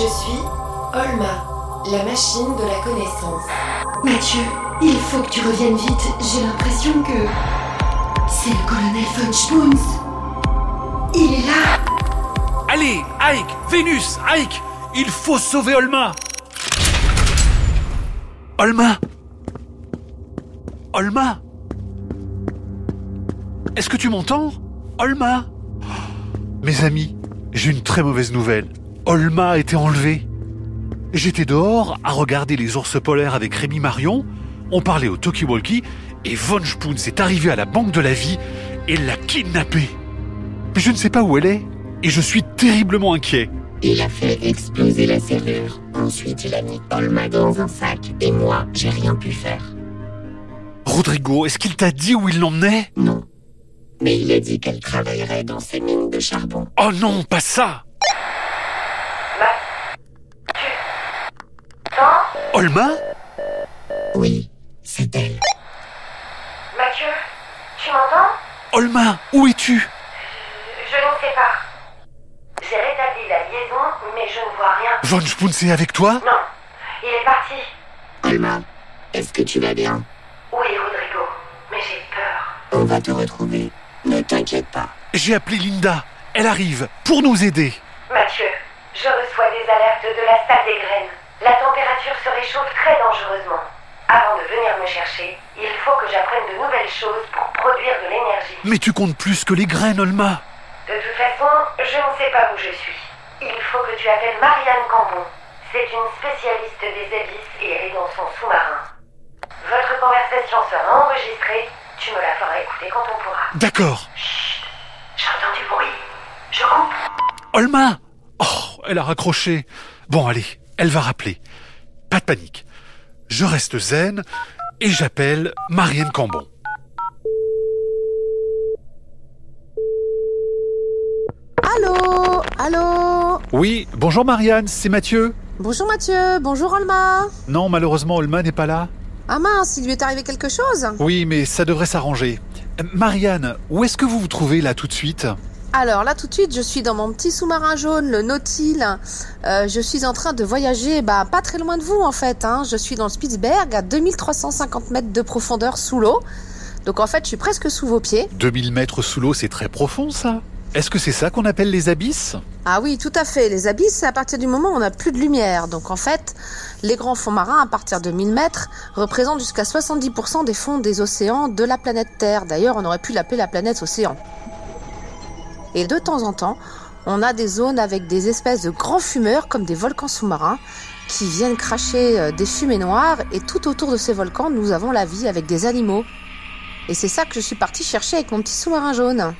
Je suis Olma, la machine de la connaissance. Mathieu, il faut que tu reviennes vite. J'ai l'impression que. C'est le colonel von Spoons. Il est là. Allez, Ike, Vénus, Ike, il faut sauver Olma. Olma? Olma? Est-ce que tu m'entends? Olma? Mes amis, j'ai une très mauvaise nouvelle. Olma a été enlevée. J'étais dehors à regarder les ours polaires avec Rémi Marion, on parlait au talkie-walkie, et Von Spoons est arrivé à la Banque de la Vie et l'a kidnappée. Mais je ne sais pas où elle est, et je suis terriblement inquiet. Il a fait exploser la serrure. Ensuite, il a mis Olma dans un sac. Et moi, j'ai rien pu faire. Rodrigo, est-ce qu'il t'a dit où il l'emmenait? Non. Mais il a dit qu'elle travaillerait dans ses mines de charbon. Oh non, pas ça Olma? Oui, c'est elle. Mathieu, tu m'entends? Olma, où es-tu? Je ne sais pas. J'ai rétabli la liaison, mais je ne vois rien. Von Spoons est avec toi? Non, il est parti. Olma, est-ce que tu vas bien? Oui, Rodrigo, mais j'ai peur. On va te retrouver. Ne t'inquiète pas. J'ai appelé Linda. Elle arrive pour nous aider. Mathieu, je reçois des alertes de la salle des graines. La température se réchauffe très dangereusement. Avant de venir me chercher, il faut que j'apprenne de nouvelles choses pour produire de l'énergie. Mais tu comptes plus que les graines, Olma. De toute façon, je ne sais pas où je suis. Il faut que tu appelles Marianne Cambon. C'est une spécialiste des abysses et elle est dans son sous-marin. Votre conversation sera enregistrée. Tu me la feras écouter quand on pourra. D'accord. Chut, j'entends du bruit. Je coupe. Olma Oh, elle a raccroché. Bon, allez, elle va rappeler. Pas de panique. Je reste zen et j'appelle Marianne Cambon. Allô Allô Oui, bonjour Marianne, c'est Mathieu. Bonjour Mathieu, bonjour Alma. Non, malheureusement, Olma n'est pas là. Ah mince, il lui est arrivé quelque chose Oui, mais ça devrait s'arranger. Euh, Marianne, où est-ce que vous vous trouvez là tout de suite? Alors là tout de suite, je suis dans mon petit sous-marin jaune, le Nautil. Euh, je suis en train de voyager, bah pas très loin de vous en fait. Hein. Je suis dans le Spitzberg à 2350 mètres de profondeur sous l'eau. Donc en fait, je suis presque sous vos pieds. 2000 mètres sous l'eau, c'est très profond ça. Est-ce que c'est ça qu'on appelle les abysses? Ah oui, tout à fait. Les abysses, c'est à partir du moment où on n'a plus de lumière. Donc en fait, les grands fonds marins, à partir de 1000 mètres, représentent jusqu'à 70% des fonds des océans de la planète Terre. D'ailleurs, on aurait pu l'appeler la planète océan. Et de temps en temps, on a des zones avec des espèces de grands fumeurs, comme des volcans sous-marins, qui viennent cracher euh, des fumées noires. Et tout autour de ces volcans, nous avons la vie avec des animaux. Et c'est ça que je suis partie chercher avec mon petit sous-marin jaune.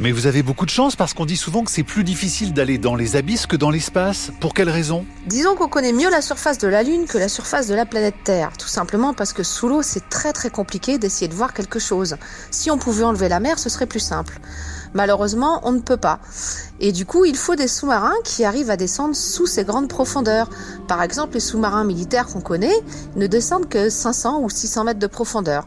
Mais vous avez beaucoup de chance parce qu'on dit souvent que c'est plus difficile d'aller dans les abysses que dans l'espace. Pour quelle raison? Disons qu'on connaît mieux la surface de la Lune que la surface de la planète Terre, tout simplement parce que sous l'eau c'est très très compliqué d'essayer de voir quelque chose. Si on pouvait enlever la mer, ce serait plus simple. Malheureusement, on ne peut pas. Et du coup, il faut des sous-marins qui arrivent à descendre sous ces grandes profondeurs. Par exemple, les sous-marins militaires qu'on connaît ne descendent que 500 ou 600 mètres de profondeur.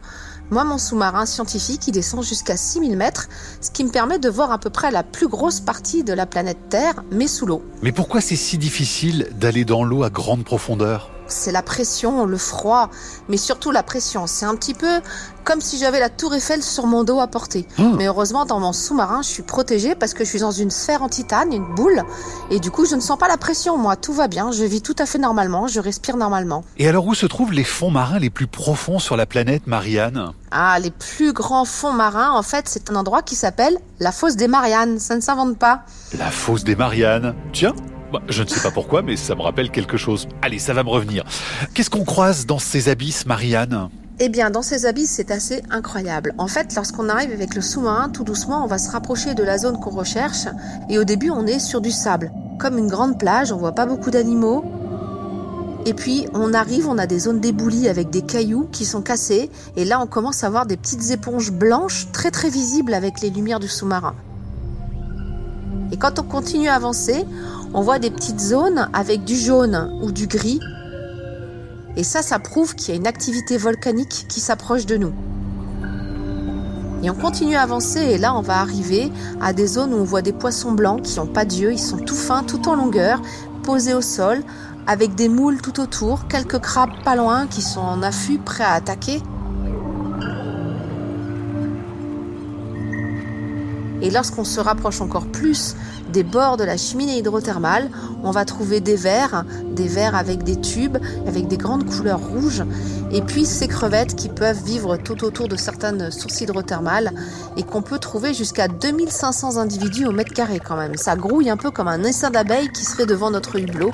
Moi, mon sous-marin scientifique, il descend jusqu'à 6000 mètres, ce qui me permet de voir à peu près la plus grosse partie de la planète Terre, mais sous l'eau. Mais pourquoi c'est si difficile d'aller dans l'eau à grande profondeur? C'est la pression, le froid, mais surtout la pression. C'est un petit peu comme si j'avais la tour Eiffel sur mon dos à porter. Oh. Mais heureusement, dans mon sous-marin, je suis protégée parce que je suis dans une sphère en titane, une boule, et du coup, je ne sens pas la pression. Moi, tout va bien, je vis tout à fait normalement, je respire normalement. Et alors où se trouvent les fonds marins les plus profonds sur la planète, Marianne? Ah, les plus grands fonds marins, en fait, c'est un endroit qui s'appelle la fosse des Mariannes. Ça ne s'invente pas. La fosse des Mariannes. Tiens bah, je ne sais pas pourquoi, mais ça me rappelle quelque chose. Allez, ça va me revenir. Qu'est-ce qu'on croise dans ces abysses, Marianne? Eh bien, dans ces abysses, c'est assez incroyable. En fait, lorsqu'on arrive avec le sous-marin, tout doucement, on va se rapprocher de la zone qu'on recherche. Et au début, on est sur du sable. Comme une grande plage, on voit pas beaucoup d'animaux. Et puis, on arrive, on a des zones d'éboulis avec des cailloux qui sont cassés. Et là, on commence à voir des petites éponges blanches très très visibles avec les lumières du sous-marin. Et quand on continue à avancer, on voit des petites zones avec du jaune ou du gris. Et ça, ça prouve qu'il y a une activité volcanique qui s'approche de nous. Et on continue à avancer et là, on va arriver à des zones où on voit des poissons blancs qui n'ont pas d'yeux, ils sont tout fins, tout en longueur, posés au sol, avec des moules tout autour, quelques crabes pas loin qui sont en affût, prêts à attaquer. Et lorsqu'on se rapproche encore plus des bords de la cheminée hydrothermale, on va trouver des vers, des vers avec des tubes, avec des grandes couleurs rouges, et puis ces crevettes qui peuvent vivre tout autour de certaines sources hydrothermales et qu'on peut trouver jusqu'à 2500 individus au mètre carré quand même. Ça grouille un peu comme un essaim d'abeilles qui serait devant notre hublot.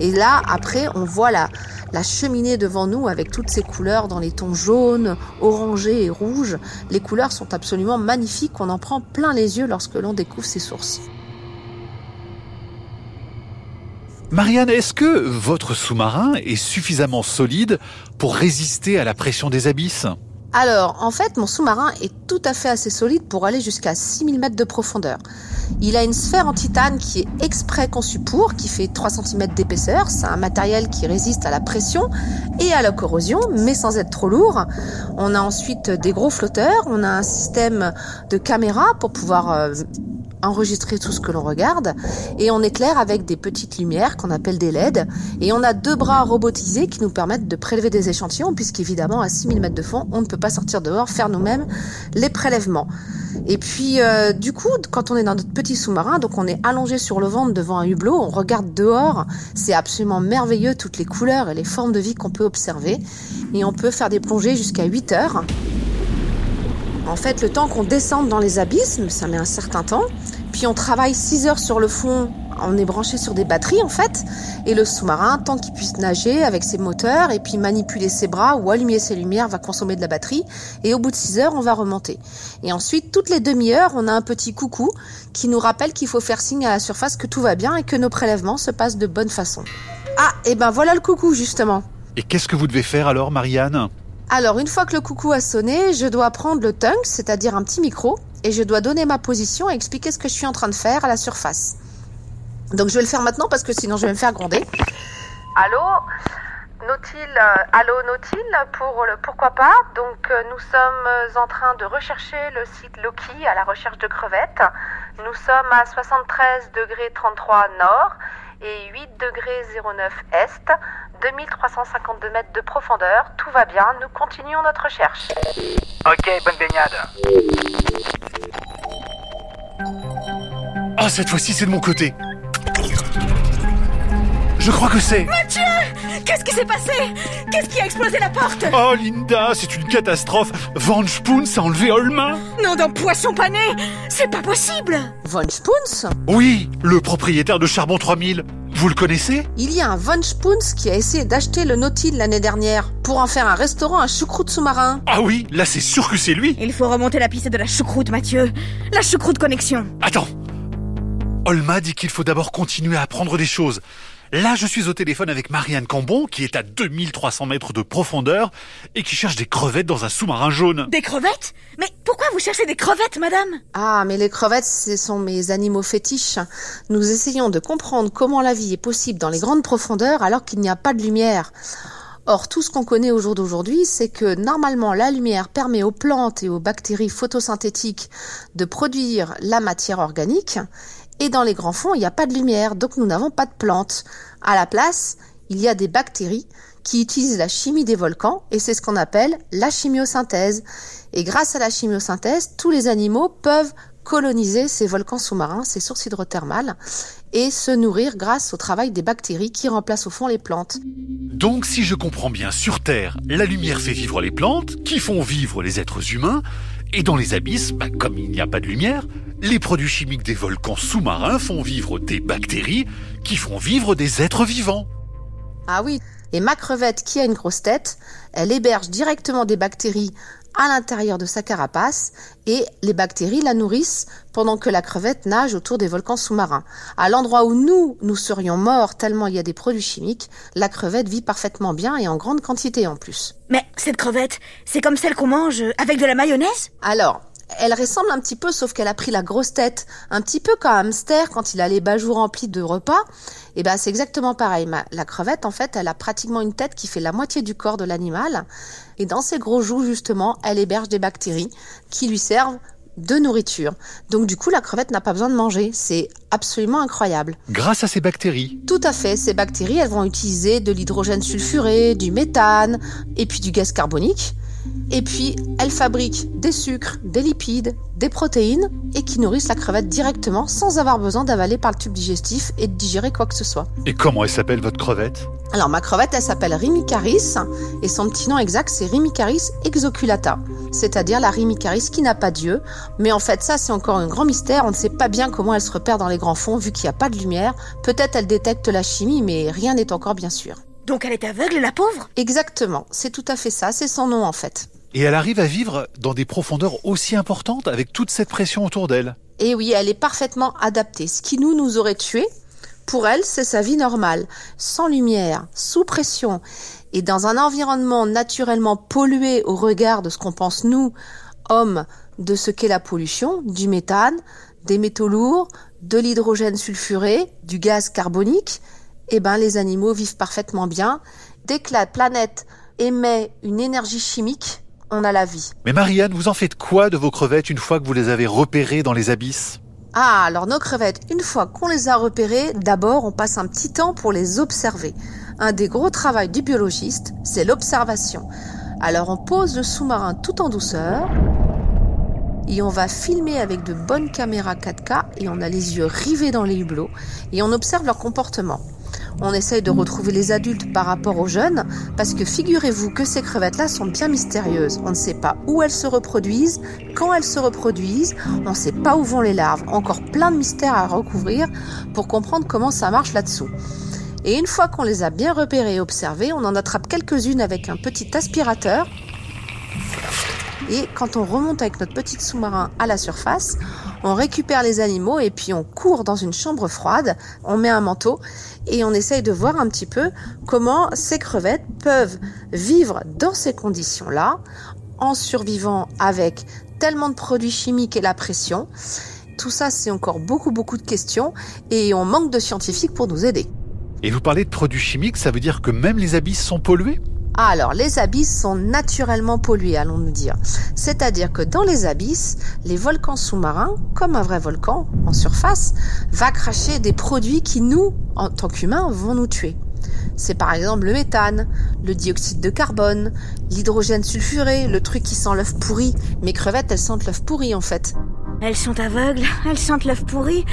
Et là, après, on voit la, la cheminée devant nous avec toutes ces couleurs dans les tons jaunes, orangés et rouges. Les couleurs sont absolument magnifiques, on en prend plein les yeux lorsque l'on découvre ces sources. Marianne, est-ce que votre sous-marin est suffisamment solide pour résister à la pression des abysses? Alors, en fait, mon sous-marin est tout à fait assez solide pour aller jusqu'à 6000 mètres de profondeur. Il a une sphère en titane qui est exprès conçue pour, qui fait 3 cm d'épaisseur. C'est un matériel qui résiste à la pression et à la corrosion, mais sans être trop lourd. On a ensuite des gros flotteurs. On a un système de caméra pour pouvoir euh, enregistrer tout ce que l'on regarde et on éclaire avec des petites lumières qu'on appelle des LED et on a deux bras robotisés qui nous permettent de prélever des échantillons puisqu'évidemment à 6000 mètres de fond on ne peut pas sortir dehors faire nous-mêmes les prélèvements. Et puis euh, du coup quand on est dans notre petit sous-marin donc on est allongé sur le ventre devant un hublot on regarde dehors c'est absolument merveilleux toutes les couleurs et les formes de vie qu'on peut observer et on peut faire des plongées jusqu'à 8 heures en fait, le temps qu'on descende dans les abysses, ça met un certain temps. Puis on travaille 6 heures sur le fond. On est branché sur des batteries en fait. Et le sous-marin, tant qu'il puisse nager avec ses moteurs et puis manipuler ses bras ou allumer ses lumières, va consommer de la batterie. Et au bout de 6 heures, on va remonter. Et ensuite, toutes les demi-heures, on a un petit coucou qui nous rappelle qu'il faut faire signe à la surface que tout va bien et que nos prélèvements se passent de bonne façon. Ah, et ben voilà le coucou justement. Et qu'est-ce que vous devez faire alors, Marianne? Alors, une fois que le coucou a sonné, je dois prendre le tongue, c'est-à-dire un petit micro, et je dois donner ma position et expliquer ce que je suis en train de faire à la surface. Donc, je vais le faire maintenant parce que sinon je vais me faire gronder. Allô? Nautile, allô Nautile, pour le pourquoi pas? Donc, euh, nous sommes en train de rechercher le site Loki à la recherche de crevettes. Nous sommes à 73 degrés 33 nord et 8 degrés 09 est, 2352 mètres de profondeur. Tout va bien, nous continuons notre recherche. Ok, bonne baignade. Ah, cette fois-ci, c'est de mon côté. Je crois que c'est. Qu'est-ce qui s'est passé? Qu'est-ce qui a explosé la porte? Oh, Linda, c'est une catastrophe. Van Spoons a enlevé Olma. Non, d'un poisson pané C'est pas possible Von Spoons? Oui, le propriétaire de Charbon 3000. Vous le connaissez? Il y a un Von Spoons qui a essayé d'acheter le Nautil l'année dernière pour en faire un restaurant à choucroute sous-marin. Ah oui, là c'est sûr que c'est lui. Il faut remonter la piste de la choucroute, Mathieu. La choucroute connexion. Attends. Olma dit qu'il faut d'abord continuer à apprendre des choses. Là, je suis au téléphone avec Marianne Cambon, qui est à 2300 mètres de profondeur et qui cherche des crevettes dans un sous-marin jaune. Des crevettes? Mais pourquoi vous cherchez des crevettes, madame? Ah, mais les crevettes, ce sont mes animaux fétiches. Nous essayons de comprendre comment la vie est possible dans les grandes profondeurs alors qu'il n'y a pas de lumière. Or, tout ce qu'on connaît au jour d'aujourd'hui, c'est que normalement la lumière permet aux plantes et aux bactéries photosynthétiques de produire la matière organique. Et dans les grands fonds, il n'y a pas de lumière, donc nous n'avons pas de plantes. À la place, il y a des bactéries qui utilisent la chimie des volcans, et c'est ce qu'on appelle la chimiosynthèse. Et grâce à la chimiosynthèse, tous les animaux peuvent coloniser ces volcans sous-marins, ces sources hydrothermales, et se nourrir grâce au travail des bactéries qui remplacent au fond les plantes. Donc, si je comprends bien, sur Terre, la lumière fait vivre les plantes, qui font vivre les êtres humains, et dans les abysses, bah, comme il n'y a pas de lumière, les produits chimiques des volcans sous-marins font vivre des bactéries, qui font vivre des êtres vivants. Ah oui, et ma crevette qui a une grosse tête, elle héberge directement des bactéries à l'intérieur de sa carapace et les bactéries la nourrissent pendant que la crevette nage autour des volcans sous-marins. À l'endroit où nous, nous serions morts tellement il y a des produits chimiques, la crevette vit parfaitement bien et en grande quantité en plus. Mais cette crevette, c'est comme celle qu'on mange avec de la mayonnaise? Alors, elle ressemble un petit peu, sauf qu'elle a pris la grosse tête, un petit peu comme un hamster quand il a les bajoux remplis de repas. Et ben c'est exactement pareil. La crevette, en fait, elle a pratiquement une tête qui fait la moitié du corps de l'animal. Et dans ses gros joues, justement, elle héberge des bactéries qui lui servent de nourriture. Donc du coup, la crevette n'a pas besoin de manger. C'est absolument incroyable. Grâce à ces bactéries. Tout à fait, ces bactéries, elles vont utiliser de l'hydrogène sulfuré, du méthane et puis du gaz carbonique. Et puis, elles fabriquent des sucres, des lipides, des protéines et qui nourrissent la crevette directement sans avoir besoin d'avaler par le tube digestif et de digérer quoi que ce soit. Et comment elle s'appelle votre crevette? Alors ma crevette, elle s'appelle Rimicaris et son petit nom exact c'est Rimicaris exoculata, c'est-à-dire la Rimicaris qui n'a pas d'yeux. Mais en fait ça c'est encore un grand mystère, on ne sait pas bien comment elle se repère dans les grands fonds vu qu'il n'y a pas de lumière. Peut-être elle détecte la chimie mais rien n'est encore bien sûr. Donc elle est aveugle, la pauvre? Exactement, c'est tout à fait ça, c'est son nom en fait. Et elle arrive à vivre dans des profondeurs aussi importantes avec toute cette pression autour d'elle. Et oui, elle est parfaitement adaptée. Ce qui nous nous aurait tués, pour elle, c'est sa vie normale, sans lumière, sous pression, et dans un environnement naturellement pollué au regard de ce qu'on pense nous, hommes, de ce qu'est la pollution, du méthane, des métaux lourds, de l'hydrogène sulfuré, du gaz carbonique, eh ben les animaux vivent parfaitement bien. Dès que la planète émet une énergie chimique, on a la vie. Mais Marianne, vous en faites quoi de vos crevettes une fois que vous les avez repérées dans les abysses? Ah, alors nos crevettes, une fois qu'on les a repérées, d'abord on passe un petit temps pour les observer. Un des gros travaux du biologiste, c'est l'observation. Alors on pose le sous-marin tout en douceur et on va filmer avec de bonnes caméras 4K et on a les yeux rivés dans les hublots et on observe leur comportement. On essaye de retrouver les adultes par rapport aux jeunes, parce que figurez-vous que ces crevettes-là sont bien mystérieuses. On ne sait pas où elles se reproduisent, quand elles se reproduisent, on ne sait pas où vont les larves. Encore plein de mystères à recouvrir pour comprendre comment ça marche là-dessous. Et une fois qu'on les a bien repérées et observées, on en attrape quelques-unes avec un petit aspirateur. Et quand on remonte avec notre petit sous-marin à la surface, on récupère les animaux et puis on court dans une chambre froide, on met un manteau et on essaye de voir un petit peu comment ces crevettes peuvent vivre dans ces conditions-là en survivant avec tellement de produits chimiques et la pression. Tout ça, c'est encore beaucoup, beaucoup de questions et on manque de scientifiques pour nous aider. Et vous parlez de produits chimiques, ça veut dire que même les abysses sont pollués? Ah, alors, les abysses sont naturellement pollués, allons-nous dire. C'est-à-dire que dans les abysses, les volcans sous-marins, comme un vrai volcan en surface, va cracher des produits qui, nous, en tant qu'humains, vont nous tuer. C'est par exemple le méthane, le dioxyde de carbone, l'hydrogène sulfuré, le truc qui sent l'œuf pourri. Mes crevettes, elles sentent l'œuf pourri en fait. Elles sont aveugles, elles sentent l'œuf pourri.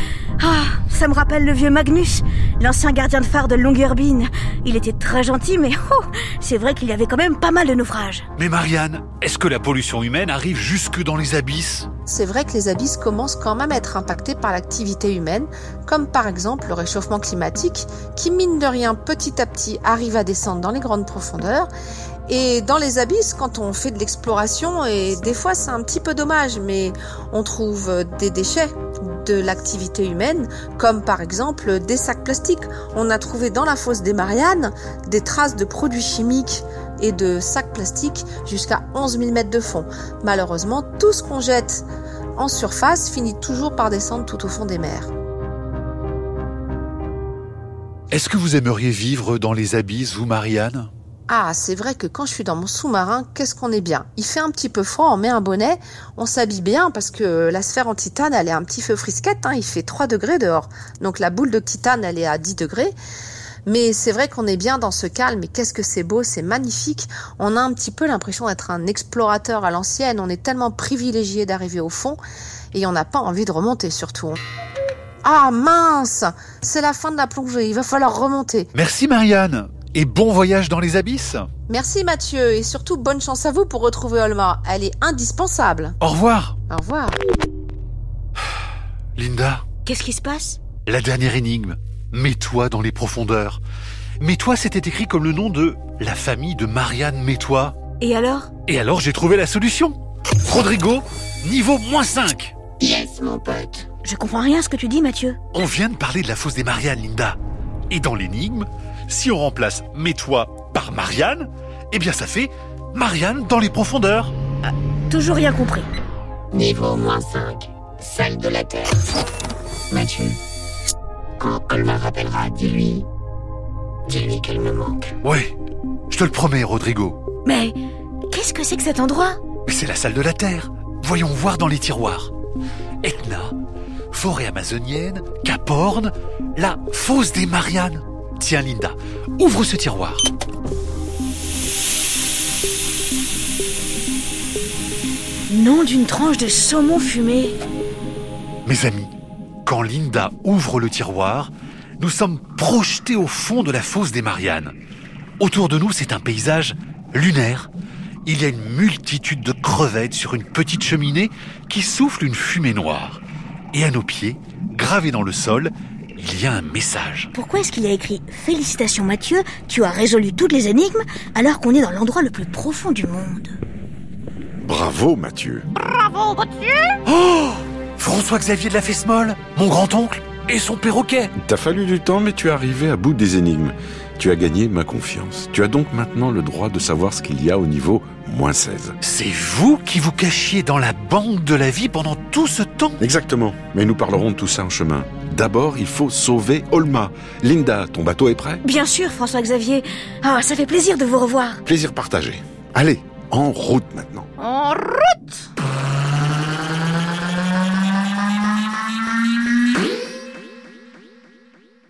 Ah, ça me rappelle le vieux Magnus, l'ancien gardien de phare de Longyearbyen. Il était très gentil, mais oh, c'est vrai qu'il y avait quand même pas mal de naufrages. Mais Marianne, est-ce que la pollution humaine arrive jusque dans les abysses? C'est vrai que les abysses commencent quand même à être impactés par l'activité humaine, comme par exemple le réchauffement climatique, qui mine de rien petit à petit arrive à descendre dans les grandes profondeurs et dans les abysses, quand on fait de l'exploration, et des fois c'est un petit peu dommage, mais on trouve des déchets de l'activité humaine, comme par exemple des sacs plastiques. On a trouvé dans la fosse des Mariannes des traces de produits chimiques et de sacs plastiques jusqu'à 11 000 mètres de fond. Malheureusement, tout ce qu'on jette en surface finit toujours par descendre tout au fond des mers. Est-ce que vous aimeriez vivre dans les abysses, vous, Marianne? Ah, c'est vrai que quand je suis dans mon sous-marin, qu'est-ce qu'on est bien. Il fait un petit peu froid, on met un bonnet, on s'habille bien parce que la sphère en titane, elle est un petit feu frisquette, hein, il fait 3 degrés dehors. Donc la boule de titane, elle est à 10 degrés. Mais c'est vrai qu'on est bien dans ce calme et qu'est-ce que c'est beau, c'est magnifique. On a un petit peu l'impression d'être un explorateur à l'ancienne, on est tellement privilégié d'arriver au fond et on n'a pas envie de remonter surtout. Ah mince C'est la fin de la plongée, il va falloir remonter. Merci Marianne et bon voyage dans les abysses. Merci Mathieu et surtout bonne chance à vous pour retrouver Olma. Elle est indispensable. Au revoir. Au revoir. Linda. Qu'est-ce qui se passe? La dernière énigme. Mets-toi dans les profondeurs. Mets-toi, c'était écrit comme le nom de la famille de Marianne Mets-toi. Et alors? Et alors j'ai trouvé la solution. Rodrigo, niveau moins 5. Yes, mon pote. Je comprends rien à ce que tu dis, Mathieu. On vient de parler de la fosse des Mariannes, Linda. Et dans l'énigme, si on remplace Mets-toi par Marianne, eh bien ça fait Marianne dans les profondeurs. Ah, toujours rien compris. Niveau moins 5. Salle de la Terre. Mathieu. Quand Olma rappellera, dis-lui. Dis-lui qu'elle me manque. Ouais, je te le promets, Rodrigo. Mais qu'est-ce que c'est que cet endroit? C'est la salle de la Terre. Voyons voir dans les tiroirs. Etna, forêt amazonienne, Cap Horn, la fosse des Mariannes. Tiens Linda, ouvre ce tiroir. Nom d'une tranche de saumon fumé. Mes amis, quand Linda ouvre le tiroir, nous sommes projetés au fond de la fosse des Mariannes. Autour de nous, c'est un paysage lunaire. Il y a une multitude de crevettes sur une petite cheminée qui souffle une fumée noire. Et à nos pieds, gravé dans le sol, il y a un message. Pourquoi est-ce qu'il y a écrit Félicitations Mathieu, tu as résolu toutes les énigmes alors qu'on est dans l'endroit le plus profond du monde Bravo, Mathieu. Oh François-Xavier de la Fesmolle, mon grand-oncle, et son perroquet. T'as fallu du temps, mais tu es arrivé à bout des énigmes. Tu as gagné ma confiance. Tu as donc maintenant le droit de savoir ce qu'il y a au niveau moins 16. C'est vous qui vous cachiez dans la banque de la vie pendant tout ce temps Exactement. Mais nous parlerons de tout ça en chemin. D'abord, il faut sauver Olma. Linda, ton bateau est prêt? Bien sûr, François-Xavier. Ah, ça fait plaisir de vous revoir. Plaisir partagé. Allez, en route maintenant. En route